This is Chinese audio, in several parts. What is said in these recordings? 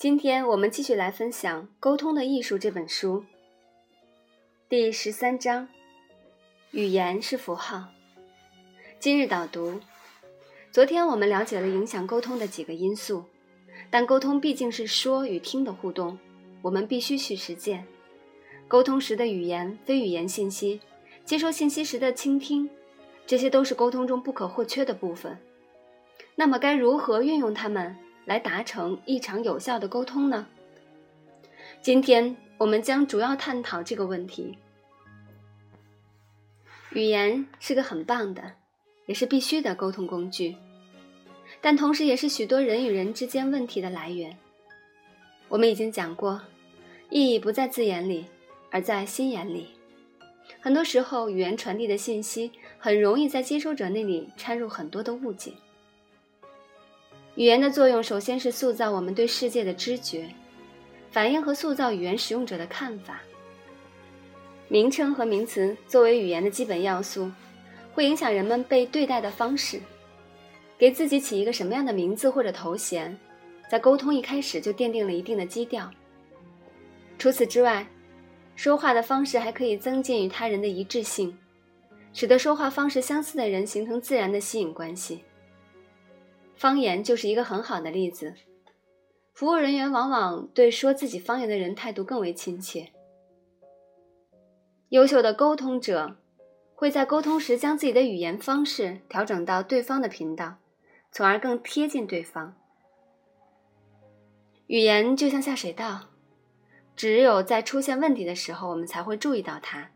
今天我们继续来分享《沟通的艺术》这本书，第十三章：语言是符号。今日导读：昨天我们了解了影响沟通的几个因素，但沟通毕竟是说与听的互动，我们必须去实践。沟通时的语言、非语言信息、接收信息时的倾听，这些都是沟通中不可或缺的部分。那么，该如何运用它们？来达成一场有效的沟通呢？今天我们将主要探讨这个问题。语言是个很棒的，也是必须的沟通工具，但同时也是许多人与人之间问题的来源。我们已经讲过，意义不在字眼里，而在心眼里。很多时候，语言传递的信息很容易在接收者那里掺入很多的误解。语言的作用，首先是塑造我们对世界的知觉，反映和塑造语言使用者的看法。名称和名词作为语言的基本要素，会影响人们被对待的方式。给自己起一个什么样的名字或者头衔，在沟通一开始就奠定了一定的基调。除此之外，说话的方式还可以增进与他人的一致性，使得说话方式相似的人形成自然的吸引关系。方言就是一个很好的例子。服务人员往往对说自己方言的人态度更为亲切。优秀的沟通者会在沟通时将自己的语言方式调整到对方的频道，从而更贴近对方。语言就像下水道，只有在出现问题的时候，我们才会注意到它。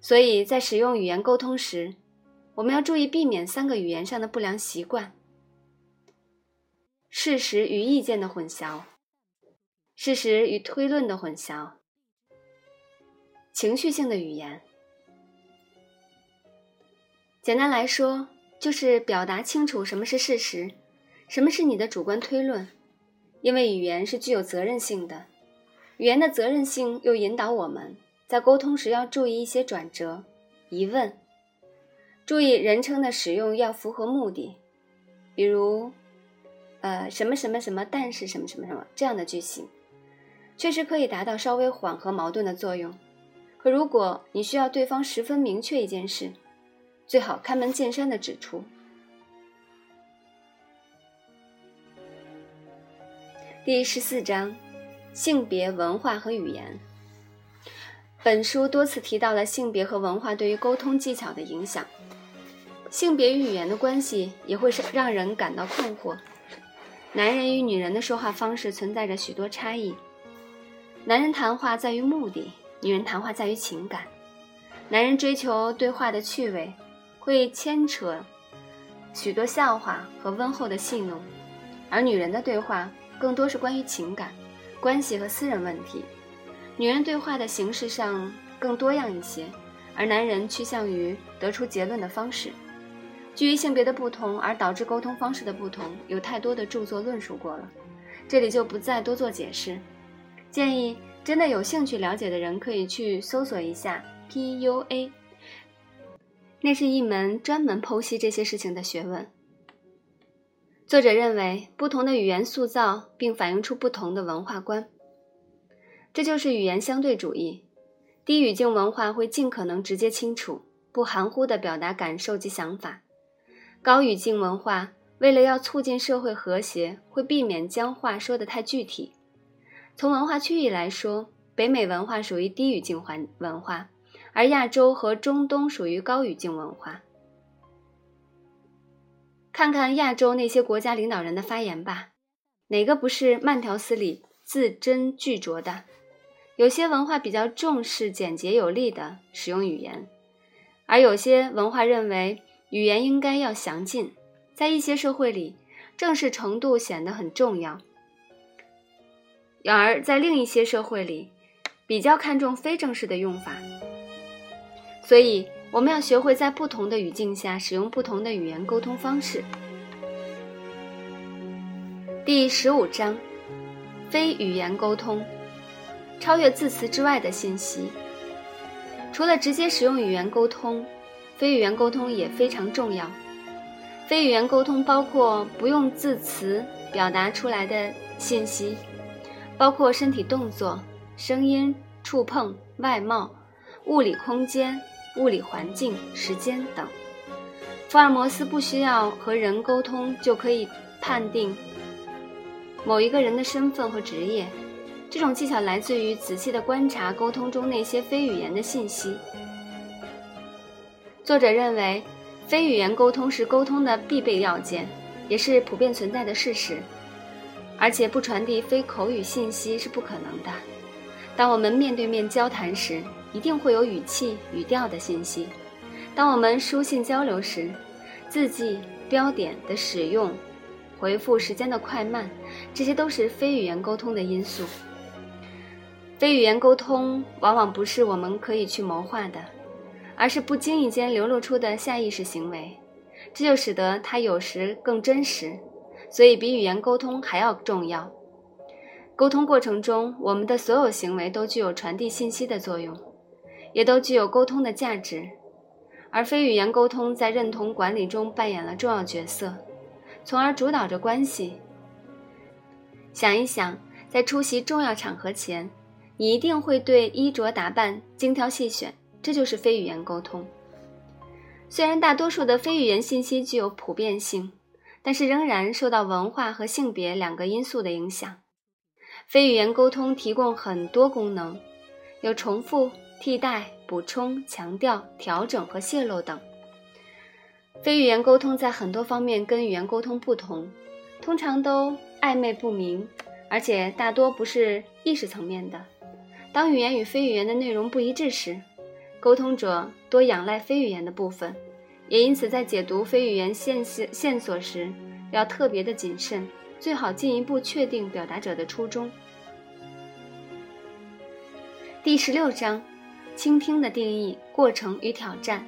所以在使用语言沟通时，我们要注意避免三个语言上的不良习惯：事实与意见的混淆，事实与推论的混淆，情绪性的语言。简单来说，就是表达清楚什么是事实，什么是你的主观推论。因为语言是具有责任性的，语言的责任性又引导我们在沟通时要注意一些转折、疑问。注意人称的使用要符合目的，比如，呃，什么什么什么，但是什么什么什么这样的句型，确实可以达到稍微缓和矛盾的作用。可如果你需要对方十分明确一件事，最好开门见山的指出。第十四章，性别、文化和语言。本书多次提到了性别和文化对于沟通技巧的影响。性别与语言的关系也会是让人感到困惑。男人与女人的说话方式存在着许多差异。男人谈话在于目的，女人谈话在于情感。男人追求对话的趣味，会牵扯许多笑话和温厚的戏弄，而女人的对话更多是关于情感、关系和私人问题。女人对话的形式上更多样一些，而男人趋向于得出结论的方式。基于性别的不同而导致沟通方式的不同，有太多的著作论述过了，这里就不再多做解释。建议真的有兴趣了解的人可以去搜索一下 PUA，那是一门专门剖析这些事情的学问。作者认为，不同的语言塑造并反映出不同的文化观，这就是语言相对主义。低语境文化会尽可能直接清楚、不含糊地表达感受及想法。高语境文化为了要促进社会和谐，会避免将话说得太具体。从文化区域来说，北美文化属于低语境环文化，而亚洲和中东属于高语境文化。看看亚洲那些国家领导人的发言吧，哪个不是慢条斯理、字斟句酌的？有些文化比较重视简洁有力的使用语言，而有些文化认为。语言应该要详尽，在一些社会里，正式程度显得很重要；然而在另一些社会里，比较看重非正式的用法。所以，我们要学会在不同的语境下使用不同的语言沟通方式。第十五章：非语言沟通，超越字词之外的信息。除了直接使用语言沟通。非语言沟通也非常重要。非语言沟通包括不用字词表达出来的信息，包括身体动作、声音、触碰、外貌、物理空间、物理环境、时间等。福尔摩斯不需要和人沟通就可以判定某一个人的身份和职业，这种技巧来自于仔细的观察沟通中那些非语言的信息。作者认为，非语言沟通是沟通的必备要件，也是普遍存在的事实，而且不传递非口语信息是不可能的。当我们面对面交谈时，一定会有语气、语调的信息。当我们书信交流时，字迹、标点的使用、回复时间的快慢，这些都是非语言沟通的因素。非语言沟通往往不是我们可以去谋划的，而是不经意间流露出的下意识行为，这就使得它有时更真实，所以比语言沟通还要重要。沟通过程中，我们的所有行为都具有传递信息的作用，也都具有沟通的价值。而非语言沟通在认同管理中扮演了重要角色，从而主导着关系。想一想，在出席重要场合前，你一定会对衣着打扮精挑细选，这就是非语言沟通。虽然大多数的非语言信息具有普遍性，但是仍然受到文化和性别两个因素的影响。非语言沟通提供很多功能，有重复、替代。补充、强调、调整和泄露等。非语言沟通在很多方面跟语言沟通不同，通常都暧昧不明，而且大多不是意识层面的。当语言与非语言的内容不一致时，沟通者多仰赖非语言的部分，也因此在解读非语言线线索时要特别的谨慎，最好进一步确定表达者的初衷。第十六章。倾听的定义、过程与挑战。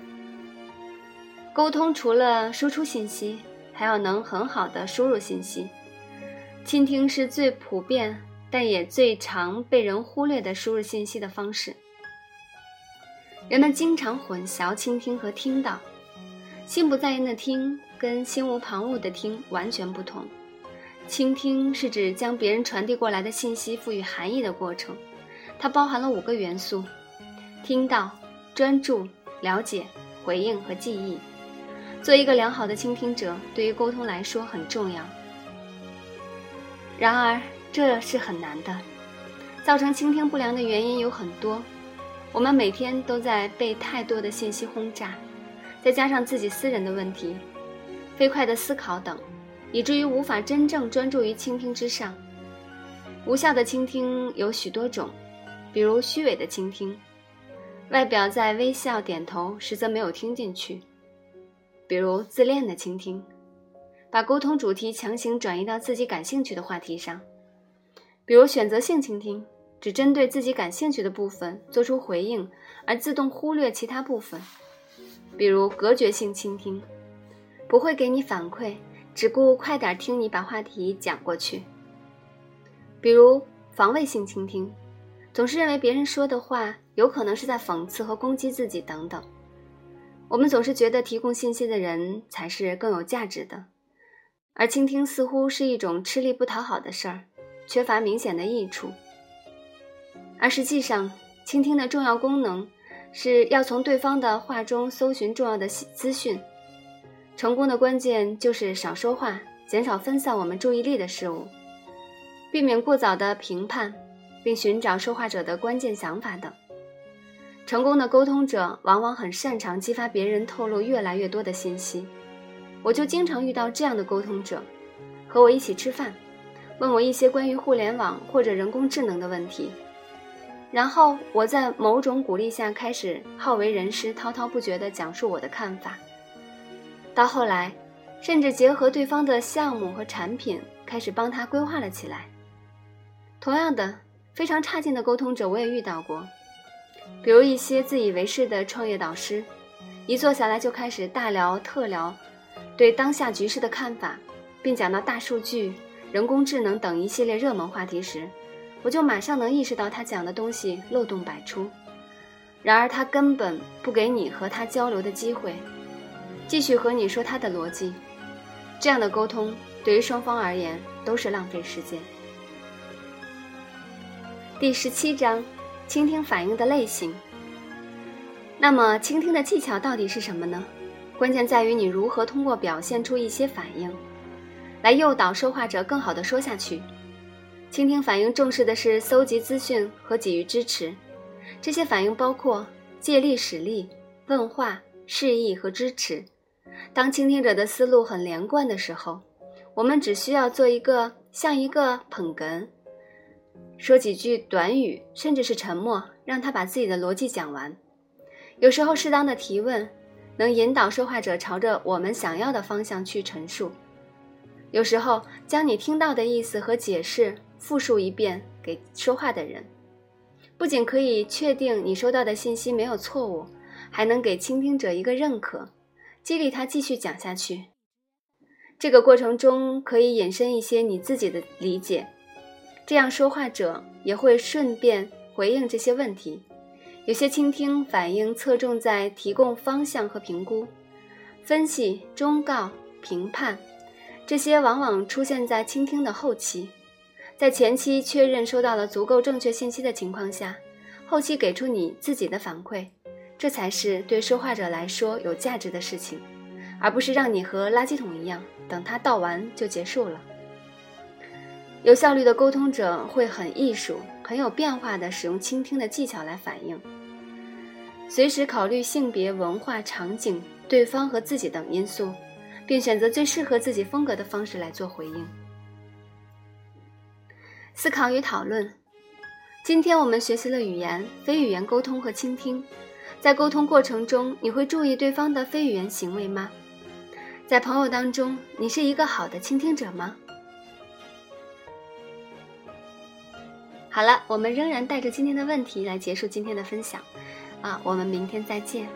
沟通除了输出信息，还要能很好的输入信息。倾听是最普遍，但也最常被人忽略的输入信息的方式。人们经常混淆倾听和听到。心不在焉的听跟心无旁骛的听完全不同。倾听是指将别人传递过来的信息赋予含义的过程，它包含了五个元素。听到、专注、了解、回应和记忆，做一个良好的倾听者，对于沟通来说很重要。然而，这是很难的。造成倾听不良的原因有很多，我们每天都在被太多的信息轰炸，再加上自己私人的问题、飞快的思考等，以至于无法真正专注于倾听之上。无效的倾听有许多种，比如虚伪的倾听。外表在微笑点头，实则没有听进去。比如自恋的倾听，把沟通主题强行转移到自己感兴趣的话题上；比如选择性倾听，只针对自己感兴趣的部分做出回应，而自动忽略其他部分；比如隔绝性倾听，不会给你反馈，只顾快点听你把话题讲过去；比如防卫性倾听。总是认为别人说的话有可能是在讽刺和攻击自己等等。我们总是觉得提供信息的人才是更有价值的，而倾听似乎是一种吃力不讨好的事儿，缺乏明显的益处。而实际上，倾听的重要功能是要从对方的话中搜寻重要的资讯。成功的关键就是少说话，减少分散我们注意力的事物，避免过早的评判。并寻找说话者的关键想法等。成功的沟通者往往很擅长激发别人透露越来越多的信息。我就经常遇到这样的沟通者，和我一起吃饭，问我一些关于互联网或者人工智能的问题，然后我在某种鼓励下开始好为人师，滔滔不绝地讲述我的看法。到后来，甚至结合对方的项目和产品，开始帮他规划了起来。同样的。非常差劲的沟通者，我也遇到过，比如一些自以为是的创业导师，一坐下来就开始大聊特聊对当下局势的看法，并讲到大数据、人工智能等一系列热门话题时，我就马上能意识到他讲的东西漏洞百出。然而他根本不给你和他交流的机会，继续和你说他的逻辑，这样的沟通对于双方而言都是浪费时间。第十七章，倾听反应的类型。那么，倾听的技巧到底是什么呢？关键在于你如何通过表现出一些反应，来诱导说话者更好的说下去。倾听反应重视的是搜集资讯和给予支持，这些反应包括借力使力、问话、示意和支持。当倾听者的思路很连贯的时候，我们只需要做一个像一个捧哏，说几句短语，甚至是沉默，让他把自己的逻辑讲完。有时候，适当的提问能引导说话者朝着我们想要的方向去陈述。有时候，将你听到的意思和解释复述一遍给说话的人，不仅可以确定你收到的信息没有错误，还能给倾听者一个认可，激励他继续讲下去。这个过程中可以引申一些你自己的理解，这样说话者也会顺便回应这些问题。有些倾听反应侧重在提供方向和评估、分析、忠告、评判，这些往往出现在倾听的后期。在前期确认收到了足够正确信息的情况下，后期给出你自己的反馈，这才是对说话者来说有价值的事情，而不是让你和垃圾桶一样，等他倒完就结束了。有效率的沟通者会很艺术。很有变化的使用倾听的技巧来反应，随时考虑性别、文化、场景、对方和自己等因素，并选择最适合自己风格的方式来做回应。思考与讨论。今天我们学习了语言、非语言沟通和倾听。在沟通过程中，你会注意对方的非语言行为吗？在朋友当中，你是一个好的倾听者吗？好了，我们仍然带着今天的问题来结束今天的分享，啊，我们明天再见。